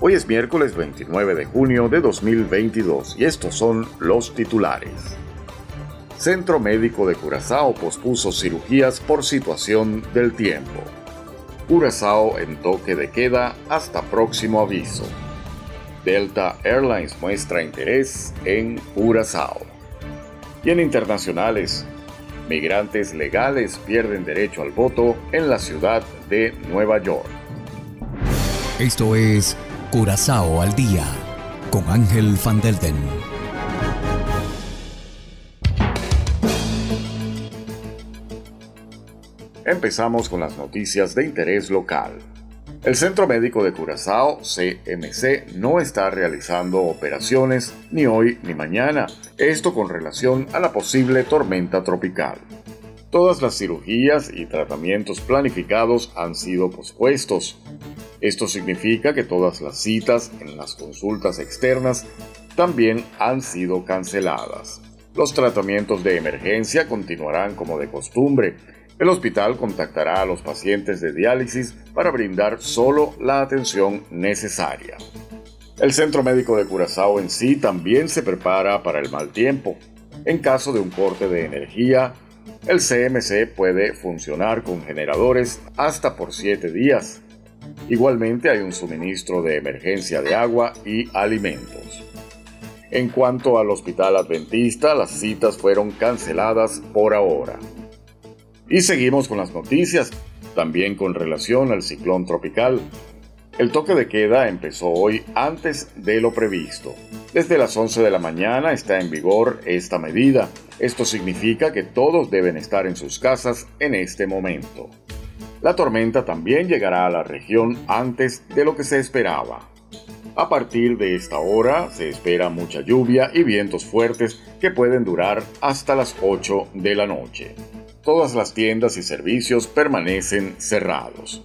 Hoy es miércoles 29 de junio de 2022 y estos son los titulares. Centro Médico de Curazao pospuso cirugías por situación del tiempo. Curazao en toque de queda hasta próximo aviso. Delta Airlines muestra interés en Curazao. Y en internacionales, migrantes legales pierden derecho al voto en la ciudad de Nueva York. Esto es Curazao al día con Ángel Van Delden. Empezamos con las noticias de interés local. El Centro Médico de Curazao, CMC, no está realizando operaciones ni hoy ni mañana, esto con relación a la posible tormenta tropical. Todas las cirugías y tratamientos planificados han sido pospuestos. Esto significa que todas las citas en las consultas externas también han sido canceladas. Los tratamientos de emergencia continuarán como de costumbre. El hospital contactará a los pacientes de diálisis para brindar solo la atención necesaria. El Centro Médico de Curazao en sí también se prepara para el mal tiempo. En caso de un corte de energía, el CMC puede funcionar con generadores hasta por 7 días. Igualmente hay un suministro de emergencia de agua y alimentos. En cuanto al hospital adventista, las citas fueron canceladas por ahora. Y seguimos con las noticias, también con relación al ciclón tropical. El toque de queda empezó hoy antes de lo previsto. Desde las 11 de la mañana está en vigor esta medida. Esto significa que todos deben estar en sus casas en este momento. La tormenta también llegará a la región antes de lo que se esperaba. A partir de esta hora se espera mucha lluvia y vientos fuertes que pueden durar hasta las 8 de la noche. Todas las tiendas y servicios permanecen cerrados.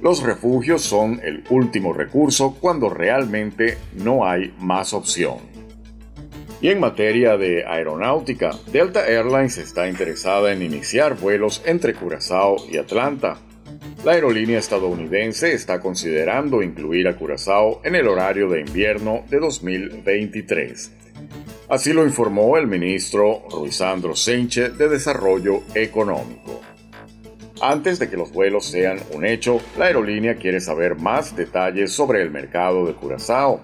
Los refugios son el último recurso cuando realmente no hay más opción. Y en materia de aeronáutica, Delta Airlines está interesada en iniciar vuelos entre Curazao y Atlanta la aerolínea estadounidense está considerando incluir a Curazao en el horario de invierno de 2023. Así lo informó el ministro Ruizandro Senche de Desarrollo Económico. Antes de que los vuelos sean un hecho, la aerolínea quiere saber más detalles sobre el mercado de Curazao.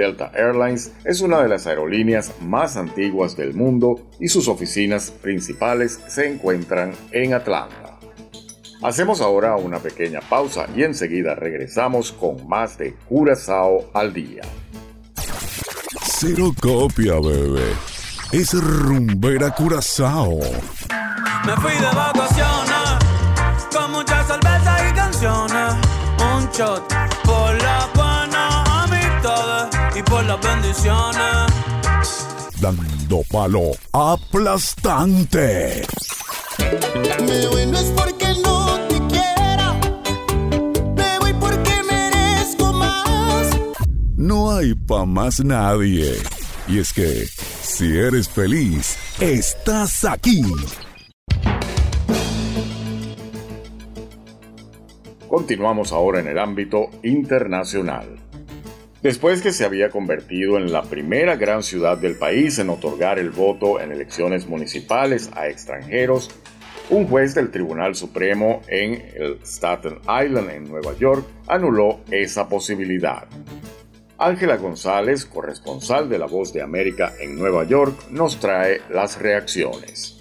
Delta Airlines es una de las aerolíneas más antiguas del mundo y sus oficinas principales se encuentran en Atlanta. Hacemos ahora una pequeña pausa y enseguida regresamos con más de Curazao al día. Cero copia, bebé. Es rumbera Curazao. Me fui de vacaciones con muchas cervezas y canciones. Un shot por la y por las bendiciones. Dando palo aplastante. Me voy no es porque no te quiera. Me voy porque merezco más. No hay pa' más nadie. Y es que, si eres feliz, estás aquí. Continuamos ahora en el ámbito internacional. Después que se había convertido en la primera gran ciudad del país en otorgar el voto en elecciones municipales a extranjeros, un juez del Tribunal Supremo en el Staten Island, en Nueva York, anuló esa posibilidad. Ángela González, corresponsal de La Voz de América en Nueva York, nos trae las reacciones.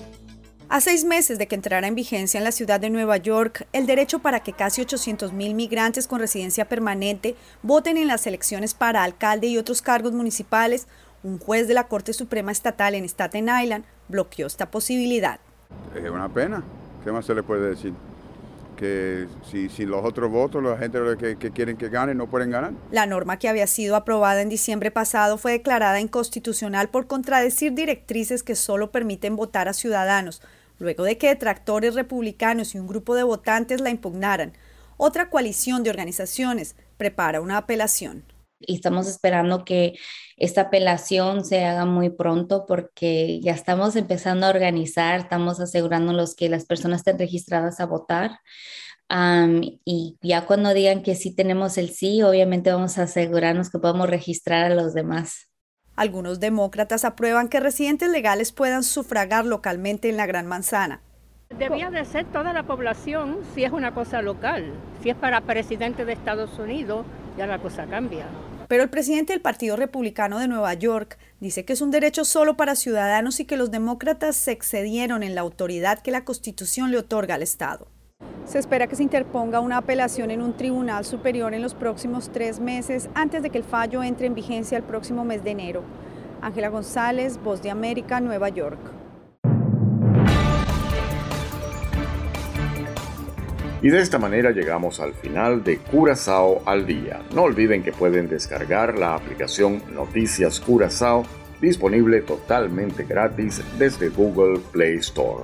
A seis meses de que entrara en vigencia en la ciudad de Nueva York el derecho para que casi 800.000 migrantes con residencia permanente voten en las elecciones para alcalde y otros cargos municipales, un juez de la Corte Suprema Estatal en Staten Island bloqueó esta posibilidad. Es una pena. ¿Qué más se le puede decir? que si, si los otros votos, la gente que, que quieren que gane, no pueden ganar. La norma que había sido aprobada en diciembre pasado fue declarada inconstitucional por contradecir directrices que solo permiten votar a ciudadanos, luego de que detractores republicanos y un grupo de votantes la impugnaran. Otra coalición de organizaciones prepara una apelación y estamos esperando que esta apelación se haga muy pronto porque ya estamos empezando a organizar, estamos asegurándonos que las personas estén registradas a votar. y ya cuando digan que sí tenemos el sí, obviamente vamos a asegurarnos que podamos registrar a los demás. Algunos demócratas aprueban que residentes legales puedan sufragar localmente en la Gran Manzana. Debía de ser toda la población si es una cosa local. Si es para presidente de Estados Unidos, ya la cosa cambia. Pero el presidente del Partido Republicano de Nueva York dice que es un derecho solo para ciudadanos y que los demócratas se excedieron en la autoridad que la Constitución le otorga al Estado. Se espera que se interponga una apelación en un tribunal superior en los próximos tres meses antes de que el fallo entre en vigencia el próximo mes de enero. Ángela González, Voz de América, Nueva York. Y de esta manera llegamos al final de Curazao al día. No olviden que pueden descargar la aplicación Noticias Curazao disponible totalmente gratis desde Google Play Store.